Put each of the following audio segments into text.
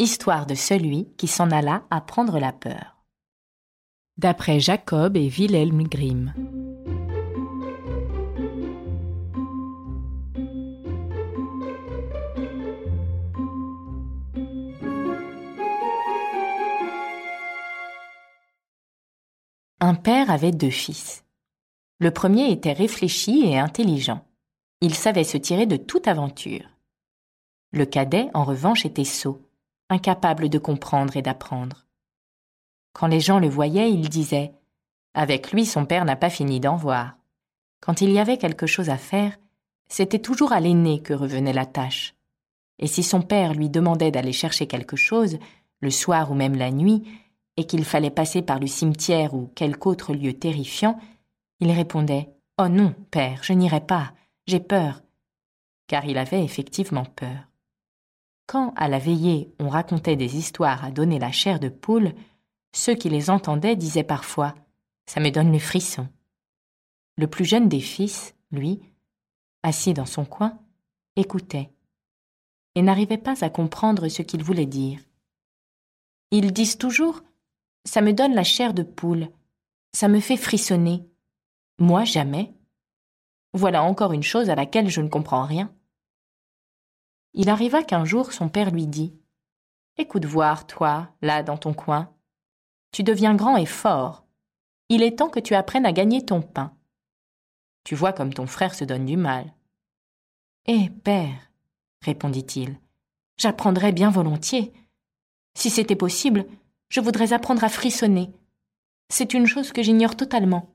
Histoire de celui qui s'en alla apprendre la peur. D'après Jacob et Wilhelm Grimm. Un père avait deux fils. Le premier était réfléchi et intelligent. Il savait se tirer de toute aventure. Le cadet, en revanche, était sot incapable de comprendre et d'apprendre. Quand les gens le voyaient, ils disaient Avec lui, son père n'a pas fini d'en voir. Quand il y avait quelque chose à faire, c'était toujours à l'aîné que revenait la tâche. Et si son père lui demandait d'aller chercher quelque chose, le soir ou même la nuit, et qu'il fallait passer par le cimetière ou quelque autre lieu terrifiant, il répondait Oh non, père, je n'irai pas, j'ai peur. Car il avait effectivement peur. Quand, à la veillée, on racontait des histoires à donner la chair de poule, ceux qui les entendaient disaient parfois Ça me donne le frisson. Le plus jeune des fils, lui, assis dans son coin, écoutait et n'arrivait pas à comprendre ce qu'il voulait dire. Ils disent toujours Ça me donne la chair de poule, ça me fait frissonner. Moi, jamais. Voilà encore une chose à laquelle je ne comprends rien. Il arriva qu'un jour son père lui dit Écoute voir, toi, là dans ton coin. Tu deviens grand et fort. Il est temps que tu apprennes à gagner ton pain. Tu vois comme ton frère se donne du mal. Eh, père, répondit-il, j'apprendrais bien volontiers. Si c'était possible, je voudrais apprendre à frissonner. C'est une chose que j'ignore totalement.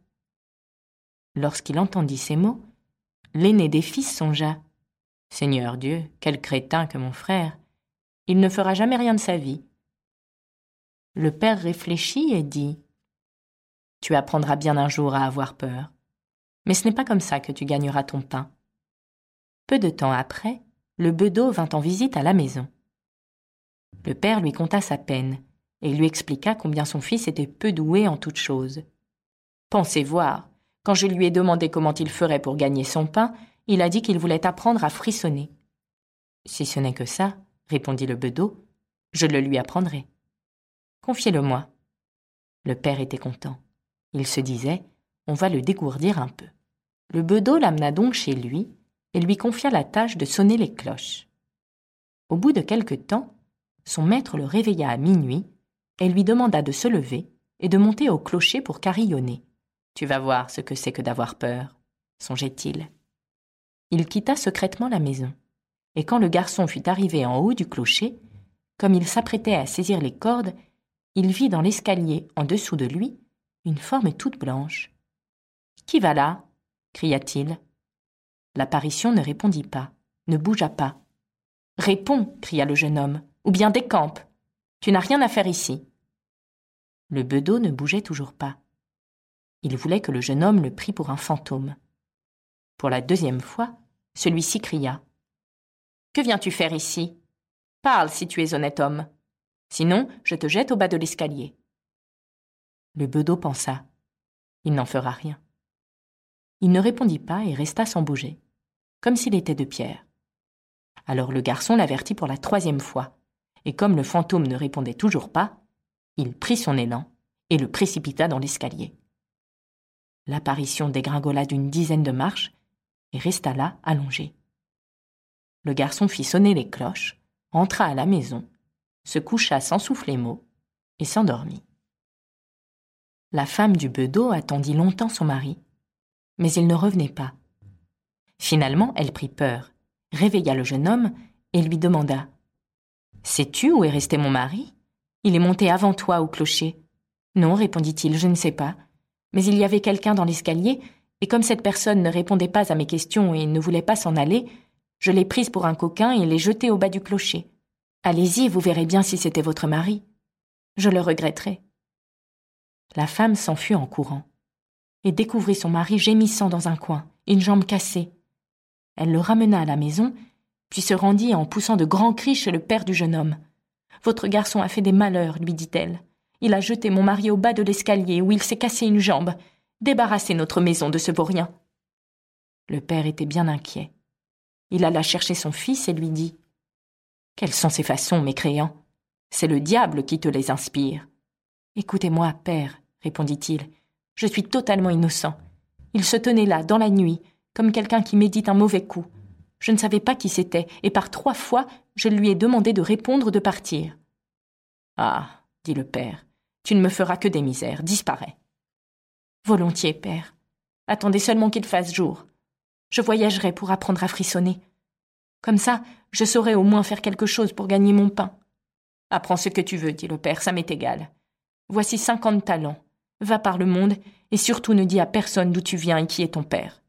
Lorsqu'il entendit ces mots, l'aîné des fils songea Seigneur Dieu, quel crétin que mon frère. Il ne fera jamais rien de sa vie. Le père réfléchit et dit Tu apprendras bien un jour à avoir peur. Mais ce n'est pas comme ça que tu gagneras ton pain. Peu de temps après, le bedeau vint en visite à la maison. Le père lui conta sa peine et lui expliqua combien son fils était peu doué en toutes choses. Pensez voir, quand je lui ai demandé comment il ferait pour gagner son pain, il a dit qu'il voulait apprendre à frissonner. Si ce n'est que ça, répondit le bedeau, je le lui apprendrai. Confiez-le-moi. Le père était content. Il se disait, on va le dégourdir un peu. Le bedeau l'amena donc chez lui et lui confia la tâche de sonner les cloches. Au bout de quelque temps, son maître le réveilla à minuit et lui demanda de se lever et de monter au clocher pour carillonner. Tu vas voir ce que c'est que d'avoir peur, songeait-il il quitta secrètement la maison. Et quand le garçon fut arrivé en haut du clocher, comme il s'apprêtait à saisir les cordes, il vit dans l'escalier, en dessous de lui, une forme toute blanche. Qui va là? cria-t-il. L'apparition ne répondit pas, ne bougea pas. Réponds, cria le jeune homme, ou bien décampe. Tu n'as rien à faire ici. Le bedeau ne bougeait toujours pas. Il voulait que le jeune homme le prît pour un fantôme. Pour la deuxième fois, celui-ci cria. Que viens-tu faire ici? Parle si tu es honnête homme. Sinon, je te jette au bas de l'escalier. Le bedeau pensa. Il n'en fera rien. Il ne répondit pas et resta sans bouger, comme s'il était de pierre. Alors le garçon l'avertit pour la troisième fois, et comme le fantôme ne répondait toujours pas, il prit son élan et le précipita dans l'escalier. L'apparition dégringola d'une dizaine de marches et resta là, allongé. Le garçon fit sonner les cloches, entra à la maison, se coucha sans souffler mot, et s'endormit. La femme du bedeau attendit longtemps son mari, mais il ne revenait pas. Finalement, elle prit peur, réveilla le jeune homme et lui demanda Sais-tu où est resté mon mari? Il est monté avant toi au clocher. Non, répondit-il, je ne sais pas. Mais il y avait quelqu'un dans l'escalier et comme cette personne ne répondait pas à mes questions et ne voulait pas s'en aller, je l'ai prise pour un coquin et l'ai jetée au bas du clocher. Allez-y, vous verrez bien si c'était votre mari. Je le regretterai. La femme s'enfuit en courant et découvrit son mari gémissant dans un coin, une jambe cassée. Elle le ramena à la maison, puis se rendit en poussant de grands cris chez le père du jeune homme. Votre garçon a fait des malheurs, lui dit-elle. Il a jeté mon mari au bas de l'escalier où il s'est cassé une jambe, Débarrasser notre maison de ce vaurien. Le père était bien inquiet. Il alla chercher son fils et lui dit Quelles sont ces façons, mécréant C'est le diable qui te les inspire. Écoutez-moi, père, répondit-il. Je suis totalement innocent. Il se tenait là, dans la nuit, comme quelqu'un qui médite un mauvais coup. Je ne savais pas qui c'était, et par trois fois, je lui ai demandé de répondre de partir. Ah, dit le père, tu ne me feras que des misères, disparais. Volontiers, père. Attendez seulement qu'il fasse jour. Je voyagerai pour apprendre à frissonner. Comme ça, je saurai au moins faire quelque chose pour gagner mon pain. Apprends ce que tu veux, dit le père, ça m'est égal. Voici cinquante talents. Va par le monde, et surtout ne dis à personne d'où tu viens et qui est ton père.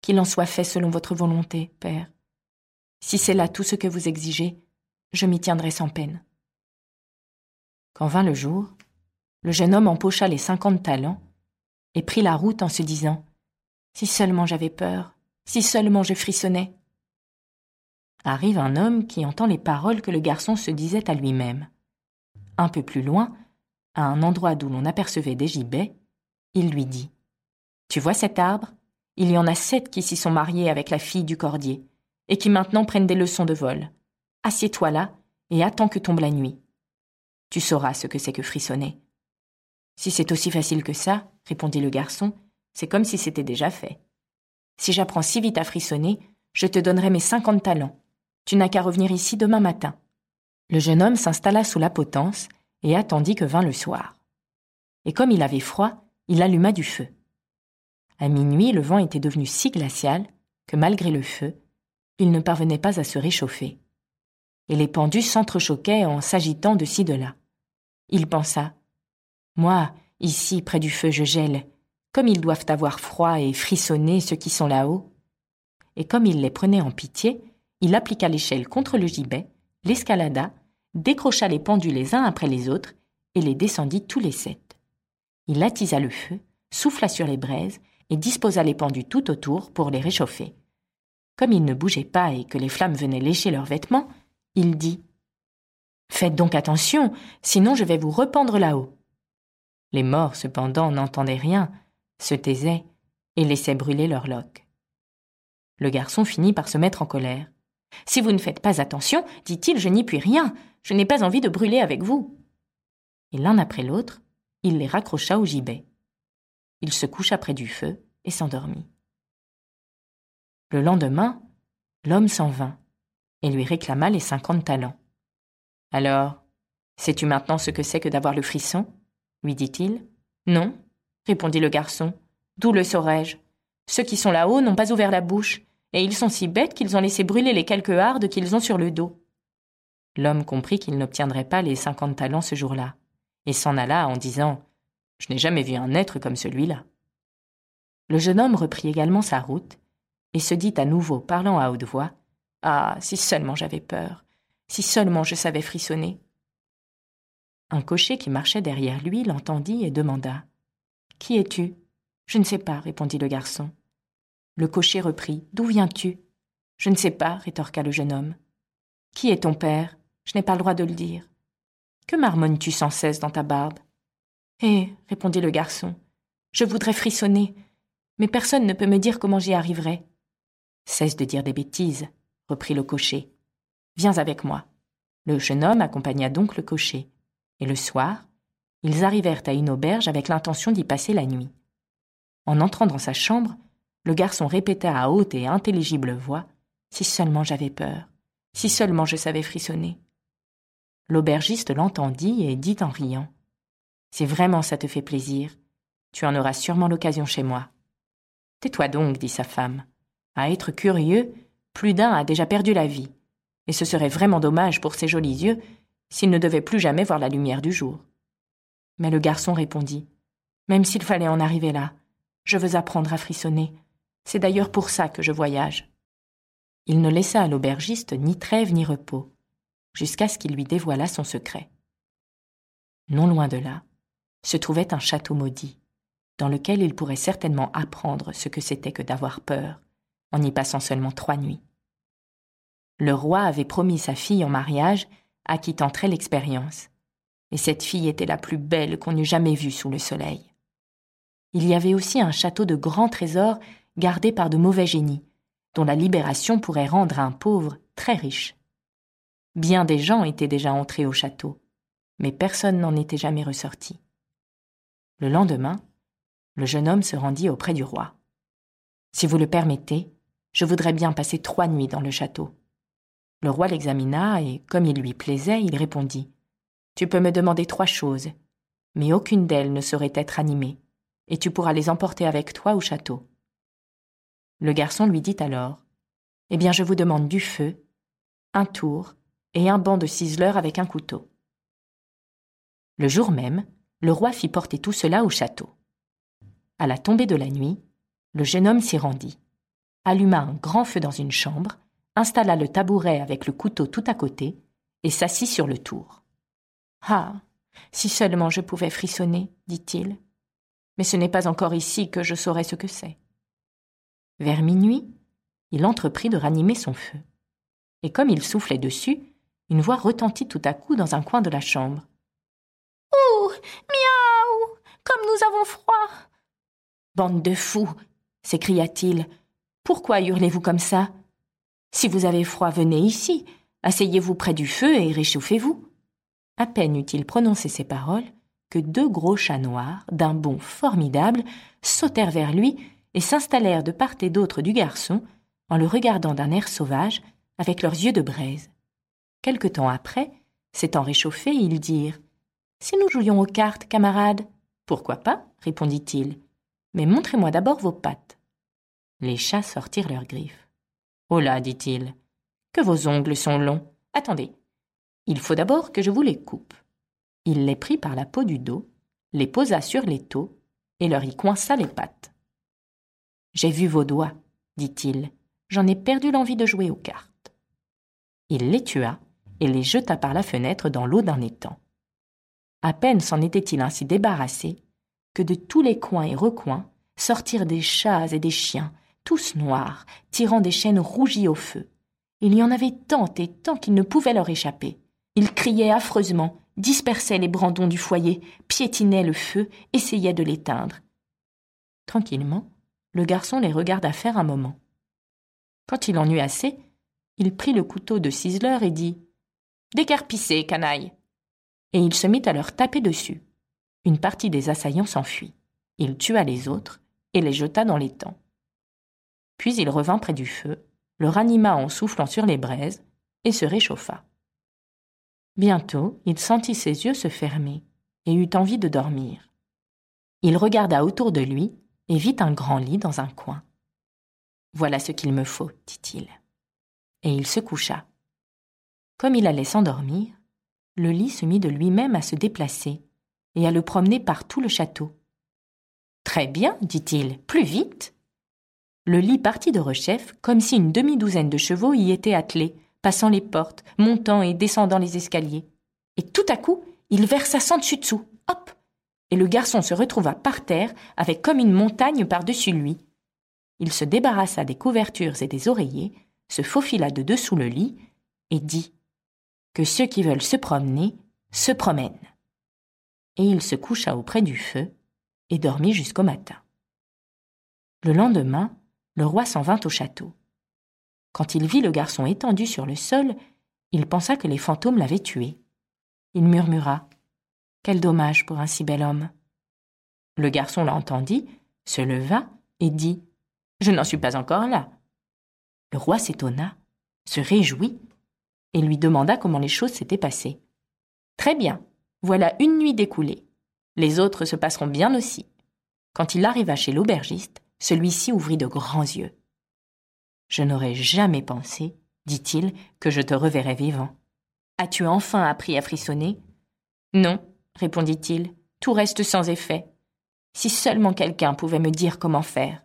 Qu'il en soit fait selon votre volonté, père. Si c'est là tout ce que vous exigez, je m'y tiendrai sans peine. Quand vint le jour, le jeune homme empocha les cinquante talents et prit la route en se disant Si seulement j'avais peur, si seulement je frissonnais. Arrive un homme qui entend les paroles que le garçon se disait à lui-même. Un peu plus loin, à un endroit d'où l'on apercevait des gibets, il lui dit Tu vois cet arbre? Il y en a sept qui s'y sont mariés avec la fille du cordier, et qui maintenant prennent des leçons de vol. Assieds-toi là et attends que tombe la nuit. Tu sauras ce que c'est que frissonner. Si c'est aussi facile que ça, répondit le garçon, c'est comme si c'était déjà fait. Si j'apprends si vite à frissonner, je te donnerai mes cinquante talents. Tu n'as qu'à revenir ici demain matin. Le jeune homme s'installa sous la potence et attendit que vint le soir. Et comme il avait froid, il alluma du feu. À minuit, le vent était devenu si glacial que malgré le feu, il ne parvenait pas à se réchauffer. Et les pendus s'entrechoquaient en s'agitant de ci de là. Il pensa Moi, ici, près du feu, je gèle, comme ils doivent avoir froid et frissonner ceux qui sont là-haut. Et comme il les prenait en pitié, il appliqua l'échelle contre le gibet, l'escalada, décrocha les pendus les uns après les autres, et les descendit tous les sept. Il attisa le feu, souffla sur les braises, et disposa les pendus tout autour pour les réchauffer. Comme ils ne bougeaient pas et que les flammes venaient lécher leurs vêtements, il dit Faites donc attention, sinon je vais vous rependre là-haut. Les morts, cependant, n'entendaient rien, se taisaient et laissaient brûler leurs loques. Le garçon finit par se mettre en colère. Si vous ne faites pas attention, dit-il, je n'y puis rien, je n'ai pas envie de brûler avec vous. Et l'un après l'autre, il les raccrocha au gibet. Il se coucha près du feu et s'endormit. Le lendemain, l'homme s'en vint et lui réclama les cinquante talents. Alors, sais-tu maintenant ce que c'est que d'avoir le frisson? Lui dit-il. Non, répondit le garçon. D'où le saurais-je Ceux qui sont là-haut n'ont pas ouvert la bouche, et ils sont si bêtes qu'ils ont laissé brûler les quelques hardes qu'ils ont sur le dos. L'homme comprit qu'il n'obtiendrait pas les cinquante talents ce jour-là, et s'en alla en disant Je n'ai jamais vu un être comme celui-là. Le jeune homme reprit également sa route, et se dit à nouveau, parlant à haute voix Ah, si seulement j'avais peur, si seulement je savais frissonner. Un cocher qui marchait derrière lui l'entendit et demanda Qui es-tu Je ne sais pas, répondit le garçon. Le cocher reprit D'où viens-tu Je ne sais pas, rétorqua le jeune homme. Qui est ton père Je n'ai pas le droit de le dire. Que marmonnes-tu sans cesse dans ta barbe Eh, répondit le garçon, je voudrais frissonner, mais personne ne peut me dire comment j'y arriverai. Cesse de dire des bêtises, reprit le cocher. Viens avec moi. Le jeune homme accompagna donc le cocher, et le soir, ils arrivèrent à une auberge avec l'intention d'y passer la nuit. En entrant dans sa chambre, le garçon répéta à haute et intelligible voix Si seulement j'avais peur, si seulement je savais frissonner. L'aubergiste l'entendit et dit en riant Si vraiment ça te fait plaisir, tu en auras sûrement l'occasion chez moi. Tais-toi donc, dit sa femme. À être curieux, plus d'un a déjà perdu la vie, et ce serait vraiment dommage pour ses jolis yeux s'il ne devait plus jamais voir la lumière du jour. Mais le garçon répondit Même s'il fallait en arriver là, je veux apprendre à frissonner. C'est d'ailleurs pour ça que je voyage. Il ne laissa à l'aubergiste ni trêve ni repos, jusqu'à ce qu'il lui dévoilât son secret. Non loin de là, se trouvait un château maudit, dans lequel il pourrait certainement apprendre ce que c'était que d'avoir peur, en y passant seulement trois nuits. Le roi avait promis sa fille en mariage à qui tenterait l'expérience, et cette fille était la plus belle qu'on eût jamais vue sous le soleil. Il y avait aussi un château de grands trésors gardé par de mauvais génies, dont la libération pourrait rendre un pauvre très riche. Bien des gens étaient déjà entrés au château, mais personne n'en était jamais ressorti. Le lendemain, le jeune homme se rendit auprès du roi. Si vous le permettez, je voudrais bien passer trois nuits dans le château. Le roi l'examina et, comme il lui plaisait, il répondit Tu peux me demander trois choses, mais aucune d'elles ne saurait être animée, et tu pourras les emporter avec toi au château. Le garçon lui dit alors Eh bien, je vous demande du feu, un tour et un banc de ciseleur avec un couteau. Le jour même, le roi fit porter tout cela au château. À la tombée de la nuit, le jeune homme s'y rendit, alluma un grand feu dans une chambre, installa le tabouret avec le couteau tout à côté et s'assit sur le tour. Ah. Si seulement je pouvais frissonner, dit-il. Mais ce n'est pas encore ici que je saurais ce que c'est. Vers minuit, il entreprit de ranimer son feu. Et comme il soufflait dessus, une voix retentit tout à coup dans un coin de la chambre. Ouh Miaou Comme nous avons froid Bande de fous s'écria-t-il. Pourquoi hurlez-vous comme ça? Si vous avez froid, venez ici, asseyez-vous près du feu et réchauffez-vous. À peine eut-il prononcé ces paroles que deux gros chats noirs, d'un bond formidable, sautèrent vers lui et s'installèrent de part et d'autre du garçon, en le regardant d'un air sauvage, avec leurs yeux de braise. Quelque temps après, s'étant réchauffés, ils dirent Si nous jouions aux cartes, camarades Pourquoi pas? répondit-il. Mais montrez-moi d'abord vos pattes. Les chats sortirent leurs griffes. Oh dit-il, que vos ongles sont longs. Attendez, il faut d'abord que je vous les coupe. Il les prit par la peau du dos, les posa sur les taux et leur y coinça les pattes. J'ai vu vos doigts, dit-il. J'en ai perdu l'envie de jouer aux cartes. Il les tua et les jeta par la fenêtre dans l'eau d'un étang. À peine s'en était-il ainsi débarrassé que de tous les coins et recoins sortirent des chats et des chiens, tous noirs, tirant des chaînes rougies au feu. Il y en avait tant et tant qu'il ne pouvait leur échapper. Ils criaient affreusement, dispersaient les brandons du foyer, piétinaient le feu, essayaient de l'éteindre. Tranquillement, le garçon les regarda faire un moment. Quand il en eut assez, il prit le couteau de ciseleur et dit Décarpissez, canaille Et il se mit à leur taper dessus. Une partie des assaillants s'enfuit. Il tua les autres et les jeta dans l'étang. Puis il revint près du feu, le ranima en soufflant sur les braises et se réchauffa. Bientôt, il sentit ses yeux se fermer et eut envie de dormir. Il regarda autour de lui et vit un grand lit dans un coin. Voilà ce qu'il me faut, dit-il. Et il se coucha. Comme il allait s'endormir, le lit se mit de lui-même à se déplacer et à le promener par tout le château. Très bien, dit-il, plus vite. Le lit partit de rechef comme si une demi-douzaine de chevaux y étaient attelés, passant les portes, montant et descendant les escaliers. Et tout à coup, il versa sans dessus dessous. Hop Et le garçon se retrouva par terre, avec comme une montagne par-dessus lui. Il se débarrassa des couvertures et des oreillers, se faufila de dessous le lit, et dit Que ceux qui veulent se promener se promènent. Et il se coucha auprès du feu et dormit jusqu'au matin. Le lendemain, le roi s'en vint au château. Quand il vit le garçon étendu sur le sol, il pensa que les fantômes l'avaient tué. Il murmura Quel dommage pour un si bel homme. Le garçon l'entendit, se leva et dit Je n'en suis pas encore là. Le roi s'étonna, se réjouit et lui demanda comment les choses s'étaient passées. Très bien, voilà une nuit découlée. Les autres se passeront bien aussi. Quand il arriva chez l'aubergiste, celui-ci ouvrit de grands yeux. Je n'aurais jamais pensé, dit-il, que je te reverrais vivant. As-tu enfin appris à frissonner? Non, répondit-il, tout reste sans effet. Si seulement quelqu'un pouvait me dire comment faire.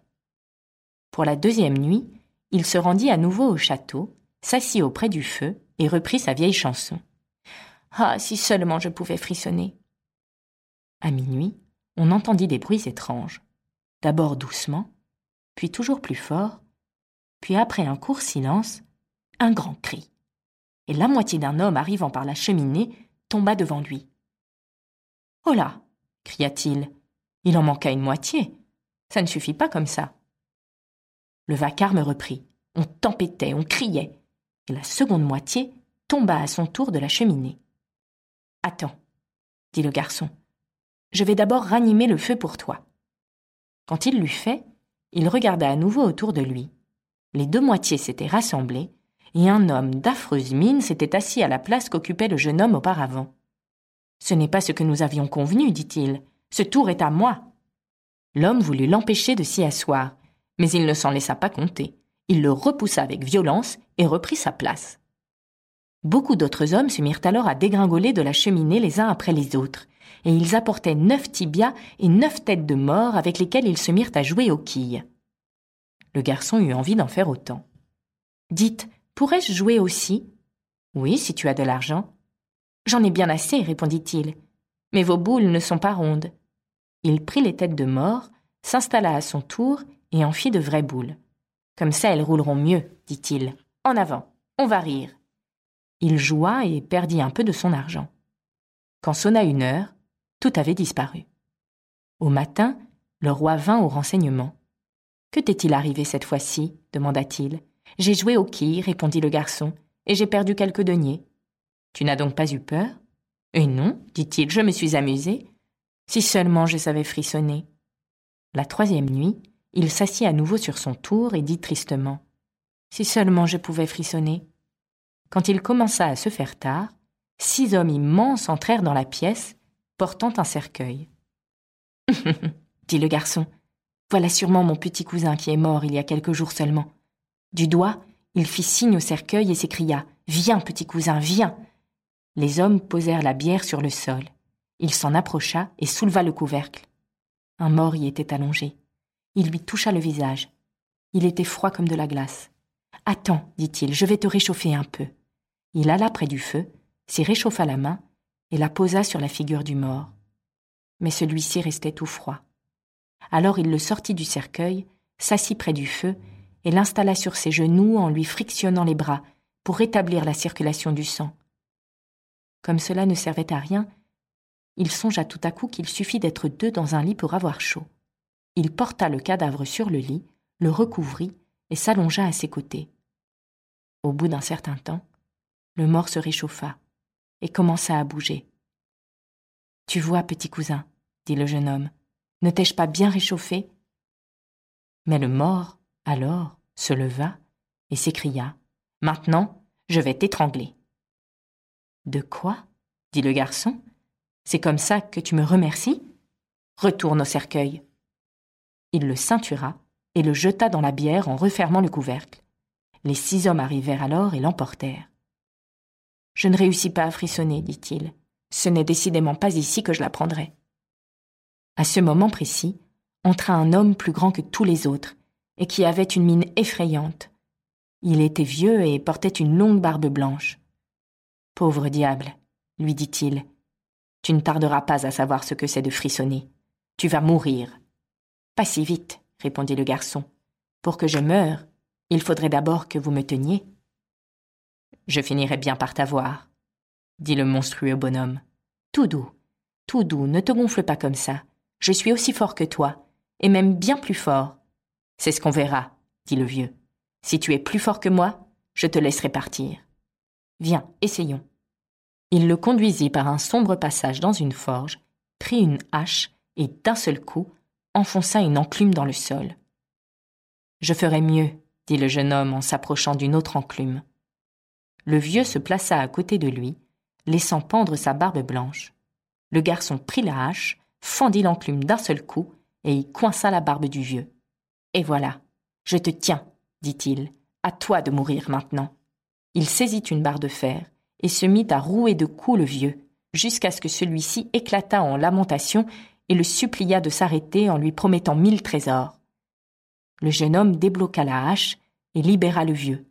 Pour la deuxième nuit, il se rendit à nouveau au château, s'assit auprès du feu et reprit sa vieille chanson. Ah, si seulement je pouvais frissonner. À minuit, on entendit des bruits étranges, d'abord doucement, puis toujours plus fort, puis après un court silence, un grand cri. Et la moitié d'un homme arrivant par la cheminée tomba devant lui. Oh là cria-t-il. Il en manqua une moitié. Ça ne suffit pas comme ça. Le vacarme reprit. On tempêtait, on criait. Et la seconde moitié tomba à son tour de la cheminée. Attends, dit le garçon. Je vais d'abord ranimer le feu pour toi. Quand il l'eut fait, il regarda à nouveau autour de lui. Les deux moitiés s'étaient rassemblées, et un homme d'affreuse mine s'était assis à la place qu'occupait le jeune homme auparavant. Ce n'est pas ce que nous avions convenu, dit-il. Ce tour est à moi. L'homme voulut l'empêcher de s'y asseoir, mais il ne s'en laissa pas compter. Il le repoussa avec violence et reprit sa place. Beaucoup d'autres hommes se mirent alors à dégringoler de la cheminée les uns après les autres, et ils apportaient neuf tibias et neuf têtes de mort avec lesquelles ils se mirent à jouer aux quilles. Le garçon eut envie d'en faire autant. Dites, pourrais-je jouer aussi Oui, si tu as de l'argent. J'en ai bien assez, répondit-il. Mais vos boules ne sont pas rondes. Il prit les têtes de mort, s'installa à son tour et en fit de vraies boules. Comme ça, elles rouleront mieux, dit-il. En avant, on va rire. Il joua et perdit un peu de son argent. Quand sonna une heure, tout avait disparu. Au matin, le roi vint au renseignement. Que t'est-il arrivé cette fois-ci? demanda-t-il. J'ai joué au quilles, répondit le garçon, et j'ai perdu quelques deniers. Tu n'as donc pas eu peur? Eh non, dit-il, je me suis amusé. Si seulement je savais frissonner. La troisième nuit, il s'assit à nouveau sur son tour et dit tristement Si seulement je pouvais frissonner. Quand il commença à se faire tard, six hommes immenses entrèrent dans la pièce, portant un cercueil. dit le garçon. Voilà sûrement mon petit cousin qui est mort il y a quelques jours seulement. Du doigt, il fit signe au cercueil et s'écria Viens, petit cousin, viens. Les hommes posèrent la bière sur le sol. Il s'en approcha et souleva le couvercle. Un mort y était allongé. Il lui toucha le visage. Il était froid comme de la glace. Attends, dit-il, je vais te réchauffer un peu. Il alla près du feu, s'y réchauffa la main et la posa sur la figure du mort. Mais celui-ci restait tout froid. Alors il le sortit du cercueil, s'assit près du feu et l'installa sur ses genoux en lui frictionnant les bras pour rétablir la circulation du sang. Comme cela ne servait à rien, il songea tout à coup qu'il suffit d'être deux dans un lit pour avoir chaud. Il porta le cadavre sur le lit, le recouvrit et s'allongea à ses côtés. Au bout d'un certain temps, le mort se réchauffa et commença à bouger. Tu vois, petit cousin, dit le jeune homme, ne t'ai-je pas bien réchauffé? Mais le mort, alors, se leva et s'écria Maintenant, je vais t'étrangler. De quoi? dit le garçon. C'est comme ça que tu me remercies? Retourne au cercueil. Il le ceintura et le jeta dans la bière en refermant le couvercle. Les six hommes arrivèrent alors et l'emportèrent. Je ne réussis pas à frissonner, dit-il. Ce n'est décidément pas ici que je l'apprendrai. À ce moment précis, entra un homme plus grand que tous les autres, et qui avait une mine effrayante. Il était vieux et portait une longue barbe blanche. Pauvre diable, lui dit-il, tu ne tarderas pas à savoir ce que c'est de frissonner. Tu vas mourir. Pas si vite, répondit le garçon. Pour que je meure, il faudrait d'abord que vous me teniez. Je finirai bien par t'avoir, dit le monstrueux bonhomme. Tout doux, tout doux, ne te gonfle pas comme ça. Je suis aussi fort que toi, et même bien plus fort. C'est ce qu'on verra, dit le vieux. Si tu es plus fort que moi, je te laisserai partir. Viens, essayons. Il le conduisit par un sombre passage dans une forge, prit une hache et d'un seul coup enfonça une enclume dans le sol. Je ferai mieux, dit le jeune homme en s'approchant d'une autre enclume. Le vieux se plaça à côté de lui, laissant pendre sa barbe blanche. Le garçon prit la hache, fendit l'enclume d'un seul coup et y coinça la barbe du vieux. Et voilà, je te tiens, dit-il, à toi de mourir maintenant. Il saisit une barre de fer et se mit à rouer de coups le vieux, jusqu'à ce que celui-ci éclata en lamentations et le supplia de s'arrêter en lui promettant mille trésors. Le jeune homme débloqua la hache et libéra le vieux,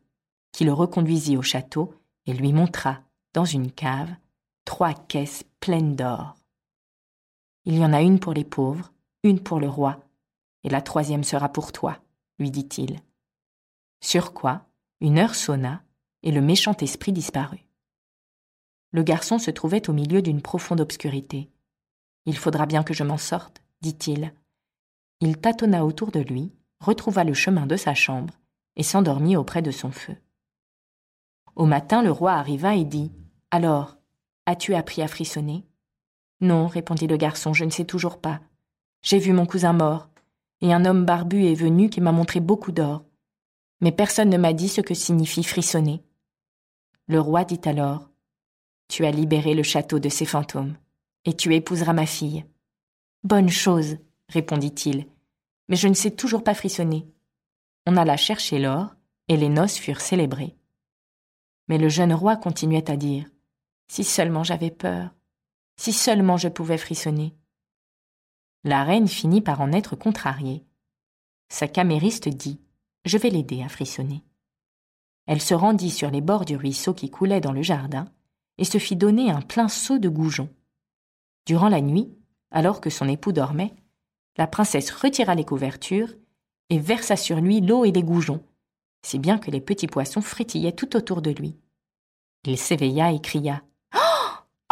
qui le reconduisit au château et lui montra, dans une cave, trois caisses pleines d'or. Il y en a une pour les pauvres, une pour le roi, et la troisième sera pour toi, lui dit-il. Sur quoi, une heure sonna, et le méchant esprit disparut. Le garçon se trouvait au milieu d'une profonde obscurité. Il faudra bien que je m'en sorte, dit-il. Il tâtonna autour de lui, retrouva le chemin de sa chambre, et s'endormit auprès de son feu. Au matin, le roi arriva et dit Alors, as-tu appris à frissonner Non, répondit le garçon, je ne sais toujours pas. J'ai vu mon cousin mort, et un homme barbu est venu qui m'a montré beaucoup d'or. Mais personne ne m'a dit ce que signifie frissonner. Le roi dit alors Tu as libéré le château de ses fantômes, et tu épouseras ma fille. Bonne chose, répondit-il, mais je ne sais toujours pas frissonner. On alla chercher l'or, et les noces furent célébrées. Mais le jeune roi continuait à dire Si seulement j'avais peur, si seulement je pouvais frissonner. La reine finit par en être contrariée. Sa camériste dit Je vais l'aider à frissonner. Elle se rendit sur les bords du ruisseau qui coulait dans le jardin et se fit donner un plein seau de goujon. Durant la nuit, alors que son époux dormait, la princesse retira les couvertures et versa sur lui l'eau et les goujons, si bien que les petits poissons frétillaient tout autour de lui. Il s'éveilla et cria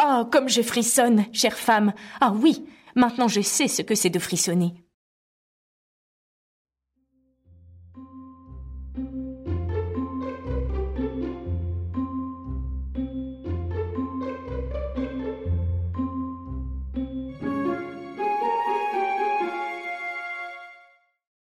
Oh, comme je frissonne, chère femme Ah oui, maintenant je sais ce que c'est de frissonner.